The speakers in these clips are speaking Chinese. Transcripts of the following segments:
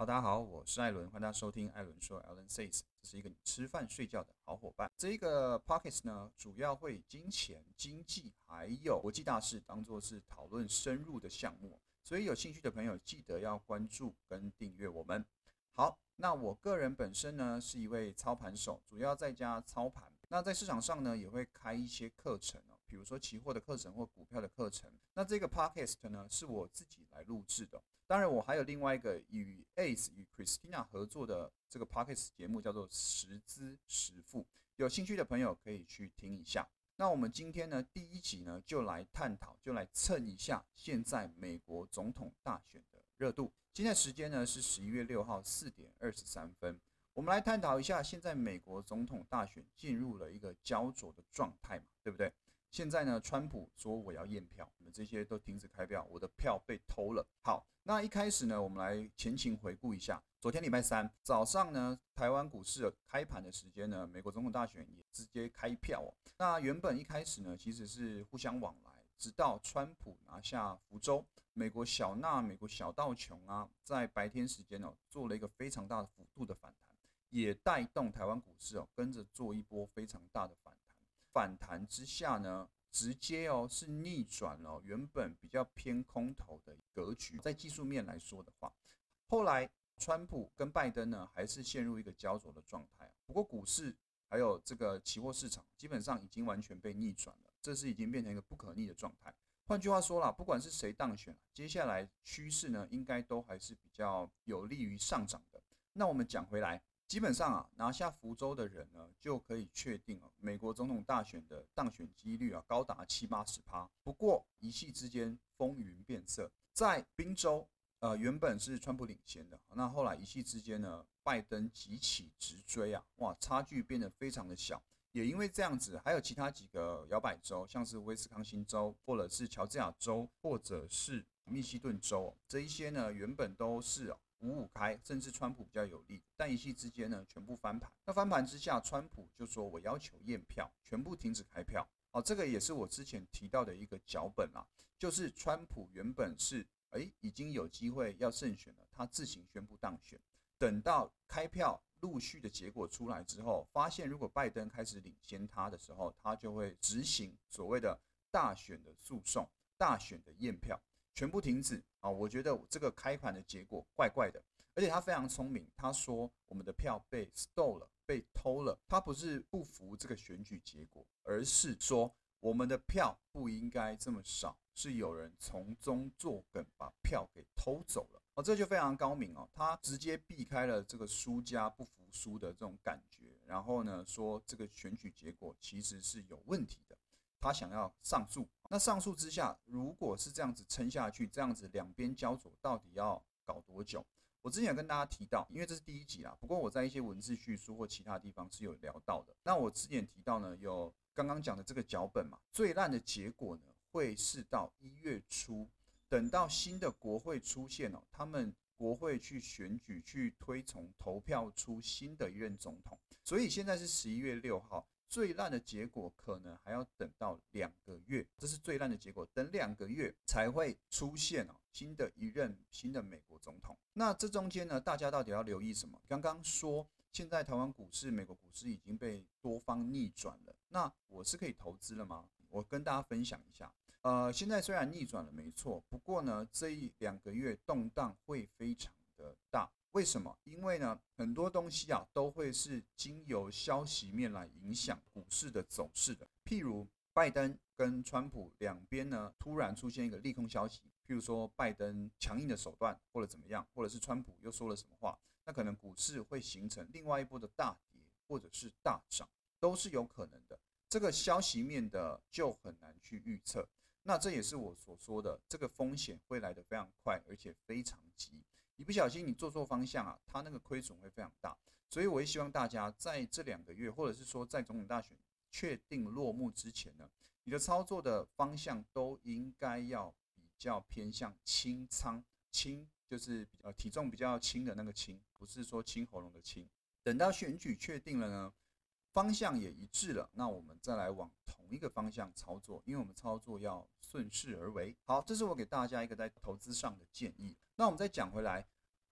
好，大家好，我是艾伦，欢迎大家收听艾伦说 （Alan Says），这是一个你吃饭睡觉的好伙伴。这个 pockets 呢，主要会金钱、经济还有国际大事当做是讨论深入的项目，所以有兴趣的朋友记得要关注跟订阅我们。好，那我个人本身呢是一位操盘手，主要在家操盘。那在市场上呢，也会开一些课程，比如说期货的课程或股票的课程。那这个 podcast 呢，是我自己来录制的。当然，我还有另外一个与 Ace 与 Christina 合作的这个 podcast 节目，叫做《实资实付》。有兴趣的朋友可以去听一下。那我们今天呢，第一集呢，就来探讨，就来蹭一下现在美国总统大选的热度。现在时间呢是十一月六号四点二十三分。我们来探讨一下，现在美国总统大选进入了一个焦灼的状态嘛，对不对？现在呢，川普说我要验票，你们这些都停止开票，我的票被偷了。好，那一开始呢，我们来前情回顾一下。昨天礼拜三早上呢，台湾股市开盘的时间呢，美国总统大选也直接开票哦。那原本一开始呢，其实是互相往来，直到川普拿下福州，美国小纳、美国小道琼啊，在白天时间哦，做了一个非常大的幅度的反弹，也带动台湾股市哦，跟着做一波非常大的反。反弹之下呢，直接哦是逆转了原本比较偏空头的格局。在技术面来说的话，后来川普跟拜登呢还是陷入一个焦灼的状态。不过股市还有这个期货市场基本上已经完全被逆转了，这是已经变成一个不可逆的状态。换句话说啦，不管是谁当选，接下来趋势呢应该都还是比较有利于上涨的。那我们讲回来。基本上啊，拿下福州的人呢，就可以确定啊，美国总统大选的当选几率啊，高达七八十趴。不过一夕之间风云变色，在宾州，呃，原本是川普领先的，那后来一夕之间呢，拜登急起直追啊，哇，差距变得非常的小。也因为这样子，还有其他几个摇摆州，像是威斯康星州，或者是乔治亚州，或者是密西顿州，这一些呢，原本都是啊。五五开，甚至川普比较有利，但一夕之间呢，全部翻盘。那翻盘之下，川普就说：“我要求验票，全部停止开票。”哦，这个也是我之前提到的一个脚本啦，就是川普原本是哎已经有机会要胜选了，他自行宣布当选。等到开票陆续的结果出来之后，发现如果拜登开始领先他的时候，他就会执行所谓的大选的诉讼、大选的验票。全部停止啊！我觉得这个开盘的结果怪怪的，而且他非常聪明。他说我们的票被 stole 了，被偷了。他不是不服这个选举结果，而是说我们的票不应该这么少，是有人从中作梗，把票给偷走了。哦，这就非常高明哦。他直接避开了这个输家不服输的这种感觉，然后呢说这个选举结果其实是有问题的。他想要上诉，那上诉之下，如果是这样子撑下去，这样子两边焦灼，到底要搞多久？我之前有跟大家提到，因为这是第一集啦，不过我在一些文字叙述或其他地方是有聊到的。那我之前提到呢，有刚刚讲的这个脚本嘛，最烂的结果呢，会是到一月初，等到新的国会出现哦，他们国会去选举，去推崇投票出新的一任总统，所以现在是十一月六号。最烂的结果可能还要等到两个月，这是最烂的结果，等两个月才会出现哦，新的一任新的美国总统。那这中间呢，大家到底要留意什么？刚刚说现在台湾股市、美国股市已经被多方逆转了，那我是可以投资了吗？我跟大家分享一下。呃，现在虽然逆转了，没错，不过呢，这一两个月动荡会非常的大。为什么？因为呢，很多东西啊都会是经由消息面来影响股市的走势的。譬如拜登跟川普两边呢突然出现一个利空消息，譬如说拜登强硬的手段或者怎么样，或者是川普又说了什么话，那可能股市会形成另外一波的大跌或者是大涨，都是有可能的。这个消息面的就很难去预测。那这也是我所说的，这个风险会来得非常快，而且非常急。一不小心你做错方向啊，它那个亏损会非常大，所以我也希望大家在这两个月，或者是说在总统大选确定落幕之前呢，你的操作的方向都应该要比较偏向轻仓，轻就是呃体重比较轻的那个轻，不是说清喉咙的清。等到选举确定了呢，方向也一致了，那我们再来往同一个方向操作，因为我们操作要顺势而为。好，这是我给大家一个在投资上的建议。那我们再讲回来。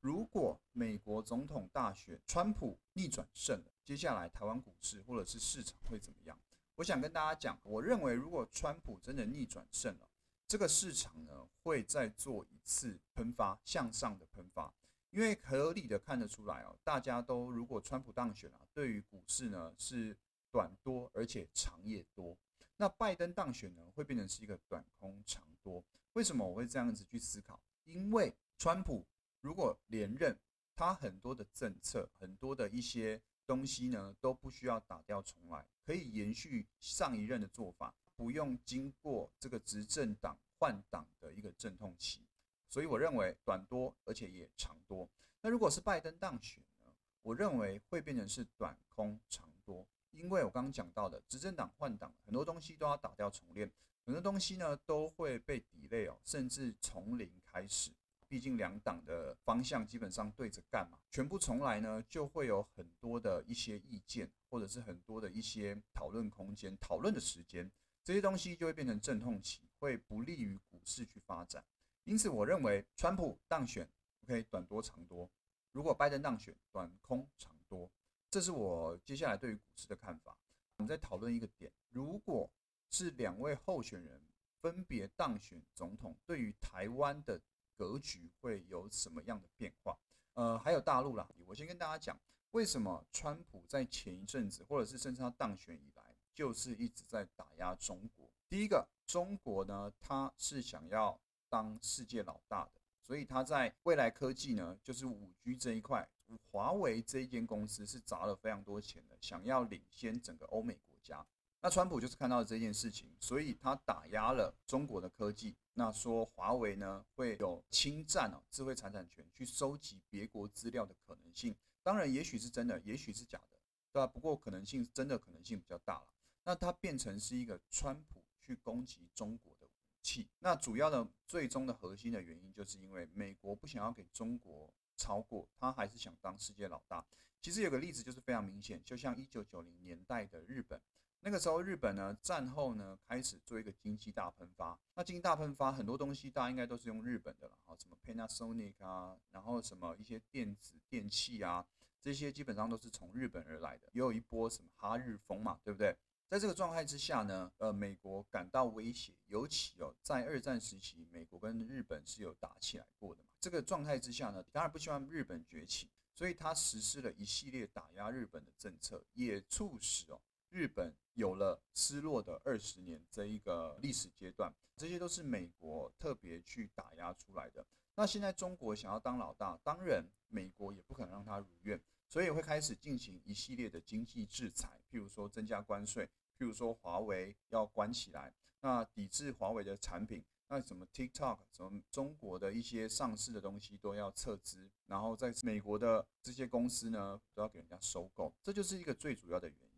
如果美国总统大选川普逆转胜了，接下来台湾股市或者是市场会怎么样？我想跟大家讲，我认为如果川普真的逆转胜了，这个市场呢会再做一次喷发，向上的喷发，因为合理的看得出来哦，大家都如果川普当选了，对于股市呢是短多而且长也多，那拜登当选呢会变成是一个短空长多。为什么我会这样子去思考？因为川普。如果连任，他很多的政策，很多的一些东西呢，都不需要打掉重来，可以延续上一任的做法，不用经过这个执政党换党的一个阵痛期。所以我认为短多，而且也长多。那如果是拜登当选呢？我认为会变成是短空长多，因为我刚刚讲到的执政党换党，很多东西都要打掉重练，很多东西呢都会被抵 y 哦，甚至从零开始。毕竟两党的方向基本上对着干嘛，全部重来呢，就会有很多的一些意见，或者是很多的一些讨论空间、讨论的时间，这些东西就会变成阵痛期，会不利于股市去发展。因此，我认为川普当选，OK，短多长多；如果拜登当选，短空长多。这是我接下来对于股市的看法。我们再讨论一个点：如果是两位候选人分别当选总统，对于台湾的。格局会有什么样的变化？呃，还有大陆啦，我先跟大家讲，为什么川普在前一阵子，或者是甚至他当选以来，就是一直在打压中国。第一个，中国呢，他是想要当世界老大的，所以他在未来科技呢，就是五 G 这一块，华为这一间公司是砸了非常多钱的，想要领先整个欧美国家。那川普就是看到了这件事情，所以他打压了中国的科技。那说华为呢会有侵占哦智慧财产权，去收集别国资料的可能性。当然，也许是真的，也许是假的，对吧？不过可能性真的可能性比较大了。那它变成是一个川普去攻击中国的武器。那主要的最终的核心的原因，就是因为美国不想要给中国超过，他还是想当世界老大。其实有个例子就是非常明显，就像一九九零年代的日本。那个时候，日本呢战后呢开始做一个经济大喷发。那经济大喷发，很多东西大家应该都是用日本的了，哈，什么 Panasonic 啊，然后什么一些电子电器啊，这些基本上都是从日本而来的。也有一波什么哈日风嘛，对不对？在这个状态之下呢，呃，美国感到威胁，尤其哦，在二战时期，美国跟日本是有打起来过的嘛。这个状态之下呢，当然不希望日本崛起，所以他实施了一系列打压日本的政策，也促使哦。日本有了失落的二十年这一个历史阶段，这些都是美国特别去打压出来的。那现在中国想要当老大，当然美国也不可能让他如愿，所以会开始进行一系列的经济制裁，譬如说增加关税，譬如说华为要关起来，那抵制华为的产品，那什么 TikTok，什么中国的一些上市的东西都要撤资，然后在美国的这些公司呢都要给人家收购，这就是一个最主要的原因。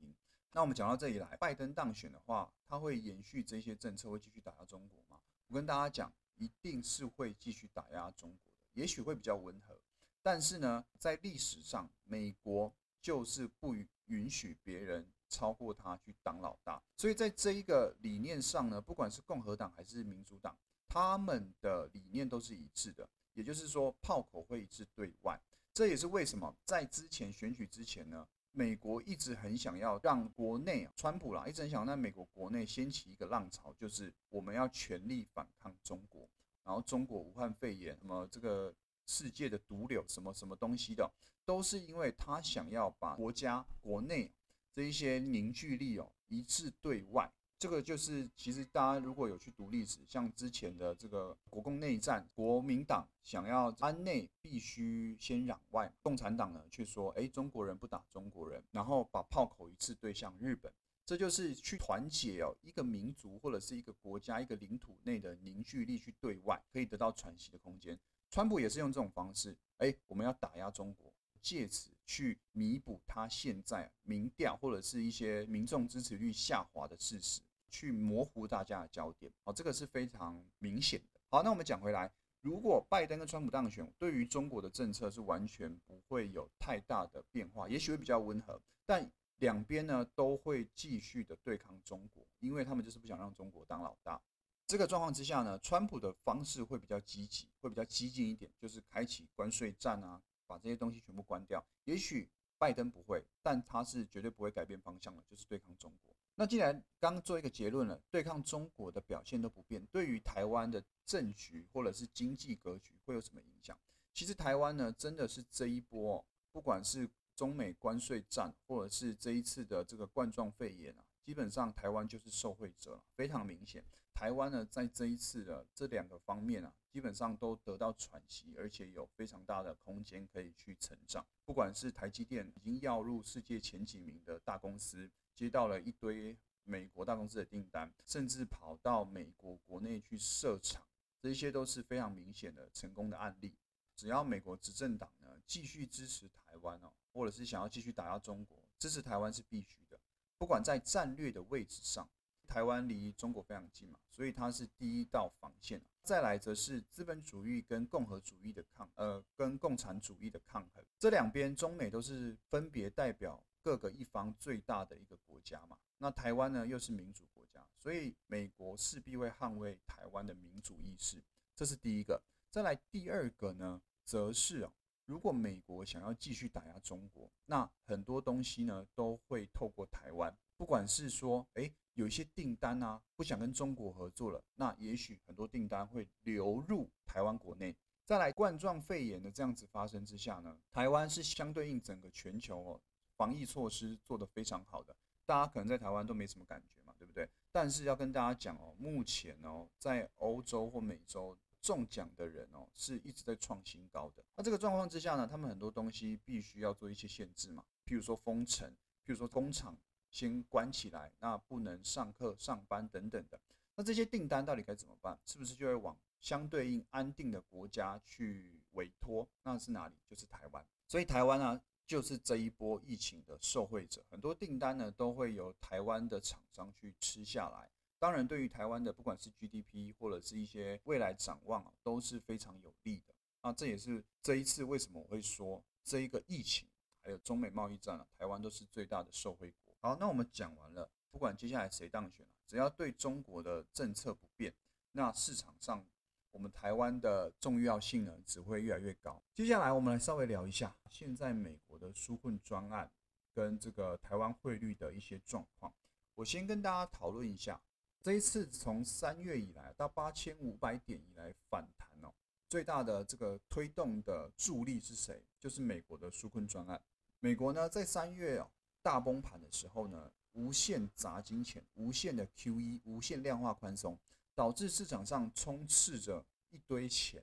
那我们讲到这里来，拜登当选的话，他会延续这些政策，会继续打压中国吗？我跟大家讲，一定是会继续打压中国的，也许会比较温和，但是呢，在历史上，美国就是不允许别人超过他去当老大，所以在这一个理念上呢，不管是共和党还是民主党，他们的理念都是一致的，也就是说，炮口会一致对外，这也是为什么在之前选举之前呢？美国一直很想要让国内，川普啦，一直很想让美国国内掀起一个浪潮，就是我们要全力反抗中国，然后中国武汉肺炎，什么这个世界的毒瘤，什么什么东西的，都是因为他想要把国家国内这一些凝聚力哦一致对外。这个就是，其实大家如果有去读历史，像之前的这个国共内战，国民党想要安内必须先攘外，共产党呢却说，哎，中国人不打中国人，然后把炮口一次对向日本，这就是去团结哦一个民族或者是一个国家一个领土内的凝聚力去对外，可以得到喘息的空间。川普也是用这种方式，哎，我们要打压中国，借此去弥补他现在民调或者是一些民众支持率下滑的事实。去模糊大家的焦点，哦，这个是非常明显的。好，那我们讲回来，如果拜登跟川普当选，对于中国的政策是完全不会有太大的变化，也许会比较温和，但两边呢都会继续的对抗中国，因为他们就是不想让中国当老大。这个状况之下呢，川普的方式会比较积极，会比较激进一点，就是开启关税战啊，把这些东西全部关掉。也许拜登不会，但他是绝对不会改变方向的，就是对抗中国。那既然刚做一个结论了，对抗中国的表现都不变，对于台湾的政局或者是经济格局会有什么影响？其实台湾呢，真的是这一波，不管是中美关税战，或者是这一次的这个冠状肺炎啊，基本上台湾就是受惠者了，非常明显。台湾呢，在这一次的这两个方面啊，基本上都得到喘息，而且有非常大的空间可以去成长。不管是台积电已经要入世界前几名的大公司，接到了一堆美国大公司的订单，甚至跑到美国国内去设厂，这些都是非常明显的成功的案例。只要美国执政党呢继续支持台湾哦，或者是想要继续打压中国，支持台湾是必须的。不管在战略的位置上，台湾离中国非常近嘛，所以它是第一道防线。再来则是资本主义跟共和主义的抗，呃，跟共产主义的抗衡。这两边中美都是分别代表各个一方最大的一个国家嘛。那台湾呢又是民主国家，所以美国势必会捍卫台湾的民主意识，这是第一个。再来第二个呢？则是啊，如果美国想要继续打压中国，那很多东西呢都会透过台湾。不管是说，诶有一些订单啊，不想跟中国合作了，那也许很多订单会流入台湾国内。再来冠状肺炎的这样子发生之下呢，台湾是相对应整个全球哦，防疫措施做得非常好的。大家可能在台湾都没什么感觉嘛，对不对？但是要跟大家讲哦，目前哦，在欧洲或美洲。中奖的人哦，是一直在创新高的。那这个状况之下呢，他们很多东西必须要做一些限制嘛，譬如说封城，譬如说工厂先关起来，那不能上课、上班等等的。那这些订单到底该怎么办？是不是就会往相对应安定的国家去委托？那是哪里？就是台湾。所以台湾呢，就是这一波疫情的受惠者，很多订单呢都会由台湾的厂商去吃下来。当然，对于台湾的不管是 GDP 或者是一些未来展望啊，都是非常有利的。那这也是这一次为什么我会说这一个疫情还有中美贸易战啊，台湾都是最大的受惠国。好，那我们讲完了，不管接下来谁当选只要对中国的政策不变，那市场上我们台湾的重要性呢只会越来越高。接下来我们来稍微聊一下现在美国的纾困专案跟这个台湾汇率的一些状况。我先跟大家讨论一下。这一次从三月以来到八千五百点以来反弹哦，最大的这个推动的助力是谁？就是美国的纾困专案。美国呢在三月哦大崩盘的时候呢，无限砸金钱，无限的 QE，无限量化宽松，导致市场上充斥着一堆钱。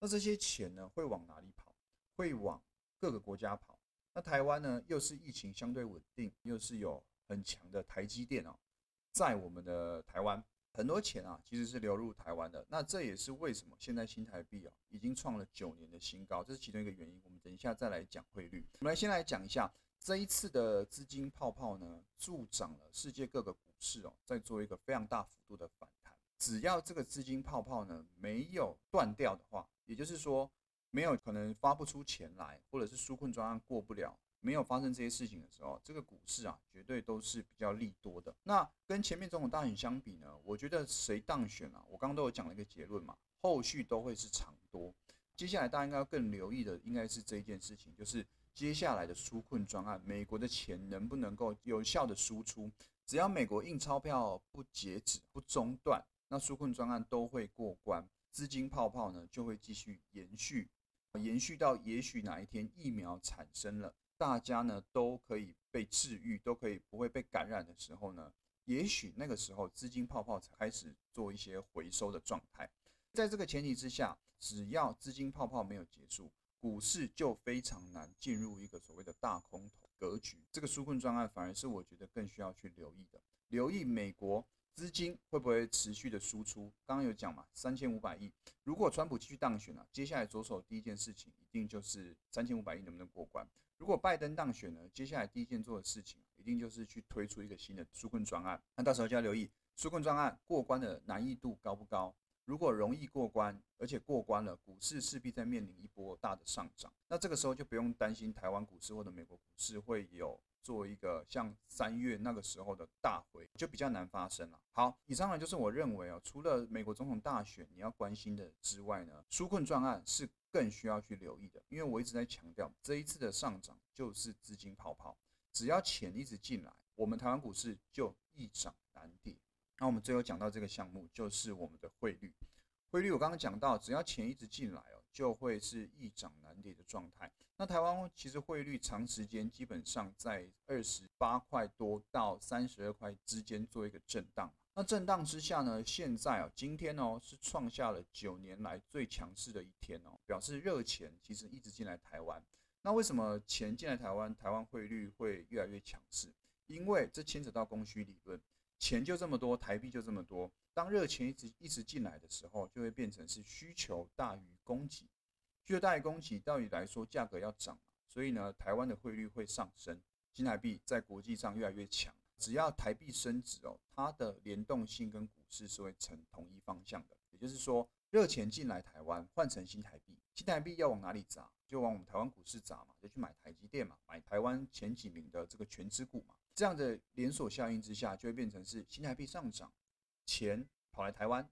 那这些钱呢会往哪里跑？会往各个国家跑。那台湾呢又是疫情相对稳定，又是有很强的台积电哦。在我们的台湾，很多钱啊，其实是流入台湾的。那这也是为什么现在新台币啊，已经创了九年的新高，这是其中一个原因。我们等一下再来讲汇率。我们来先来讲一下这一次的资金泡泡呢，助长了世界各个股市哦，在做一个非常大幅度的反。只要这个资金泡泡呢没有断掉的话，也就是说没有可能发不出钱来，或者是纾困专案过不了。没有发生这些事情的时候，这个股市啊，绝对都是比较利多的。那跟前面总统大选相比呢，我觉得谁当选啊，我刚刚都有讲了一个结论嘛，后续都会是长多。接下来大家应该要更留意的，应该是这一件事情，就是接下来的纾困专案，美国的钱能不能够有效的输出？只要美国印钞票不截止、不中断，那纾困专案都会过关，资金泡泡呢就会继续延续，延续到也许哪一天疫苗产生了。大家呢都可以被治愈，都可以不会被感染的时候呢，也许那个时候资金泡泡才开始做一些回收的状态。在这个前提之下，只要资金泡泡没有结束，股市就非常难进入一个所谓的大空头格局。这个纾困专案反而是我觉得更需要去留意的，留意美国资金会不会持续的输出。刚刚有讲嘛，三千五百亿，如果川普继续当选了，接下来着手第一件事情一定就是三千五百亿能不能过关。如果拜登当选呢，接下来第一件做的事情一定就是去推出一个新的纾困专案。那到时候就要留意纾困专案过关的难易度高不高。如果容易过关，而且过关了，股市势必在面临一波大的上涨。那这个时候就不用担心台湾股市或者美国股市会有做一个像三月那个时候的大回，就比较难发生了。好，以上呢就是我认为哦，除了美国总统大选你要关心的之外呢，纾困专案是更需要去留意的，因为我一直在强调，这一次的上涨就是资金泡泡，只要钱一直进来，我们台湾股市就易涨难跌。那我们最后讲到这个项目，就是我们的汇率。汇率我刚刚讲到，只要钱一直进来哦，就会是易涨难跌的状态。那台湾其实汇率长时间基本上在二十八块多到三十二块之间做一个震荡。那震荡之下呢，现在哦，今天哦是创下了九年来最强势的一天哦，表示热钱其实一直进来台湾。那为什么钱进来台湾，台湾汇率会越来越强势？因为这牵扯到供需理论。钱就这么多，台币就这么多。当热钱一直一直进来的时候，就会变成是需求大于供给，需求大于供给，道理来说价格要涨，所以呢，台湾的汇率会上升，新台币在国际上越来越强。只要台币升值哦，它的联动性跟股市是会成同一方向的。也就是说，热钱进来台湾换成新台币，新台币要往哪里砸？就往我们台湾股市砸嘛，就去买台积电嘛，买台湾前几名的这个全资股嘛。这样的连锁效应之下，就会变成是新台币上涨，钱跑来台湾，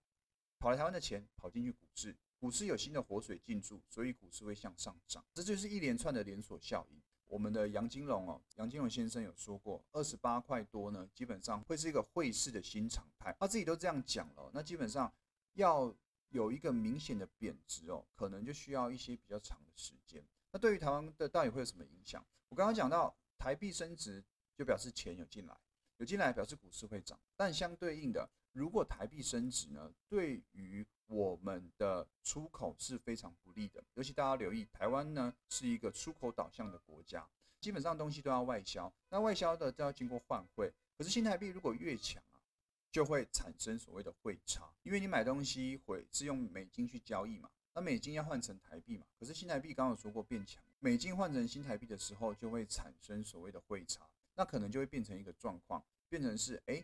跑来台湾的钱跑进去股市，股市有新的活水进驻，所以股市会向上涨。这就是一连串的连锁效应。我们的杨金龙哦，杨金龙先生有说过，二十八块多呢，基本上会是一个汇市的新常态。他自己都这样讲了，那基本上要有一个明显的贬值哦，可能就需要一些比较长的时间。那对于台湾的到底会有什么影响？我刚刚讲到台币升值。就表示钱有进来，有进来表示股市会涨，但相对应的，如果台币升值呢，对于我们的出口是非常不利的。尤其大家留意，台湾呢是一个出口导向的国家，基本上东西都要外销，那外销的都要经过换汇。可是新台币如果越强啊，就会产生所谓的汇差，因为你买东西会是用美金去交易嘛，那美金要换成台币嘛，可是新台币刚刚有说过变强，美金换成新台币的时候，就会产生所谓的汇差。那可能就会变成一个状况，变成是哎，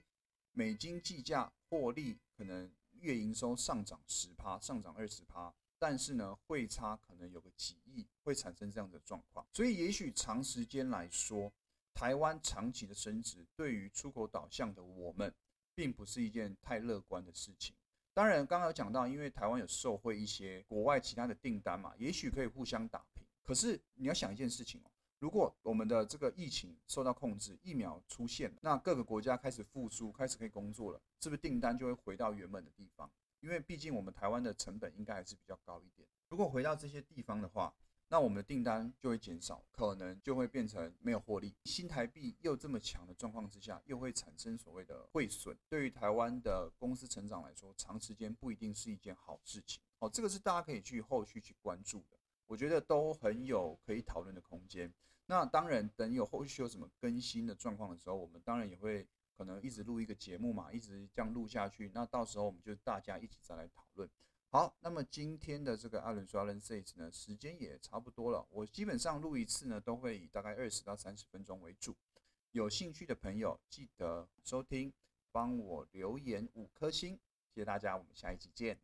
美金计价获利可能月营收上涨十趴，上涨二十趴，但是呢汇差可能有个几亿，会产生这样的状况。所以也许长时间来说，台湾长期的升值对于出口导向的我们，并不是一件太乐观的事情。当然，刚刚有讲到，因为台湾有受惠一些国外其他的订单嘛，也许可以互相打平。可是你要想一件事情哦。如果我们的这个疫情受到控制，疫苗出现，那各个国家开始复苏，开始可以工作了，是不是订单就会回到原本的地方？因为毕竟我们台湾的成本应该还是比较高一点。如果回到这些地方的话，那我们的订单就会减少，可能就会变成没有获利。新台币又这么强的状况之下，又会产生所谓的汇损，对于台湾的公司成长来说，长时间不一定是一件好事情。哦，这个是大家可以去后续去关注的，我觉得都很有可以讨论的空间。那当然，等有后续有什么更新的状况的时候，我们当然也会可能一直录一个节目嘛，一直这样录下去。那到时候我们就大家一起再来讨论。好，那么今天的这个阿伦说阿伦 says 呢，时间也差不多了。我基本上录一次呢，都会以大概二十到三十分钟为主。有兴趣的朋友记得收听，帮我留言五颗星，谢谢大家，我们下一集见。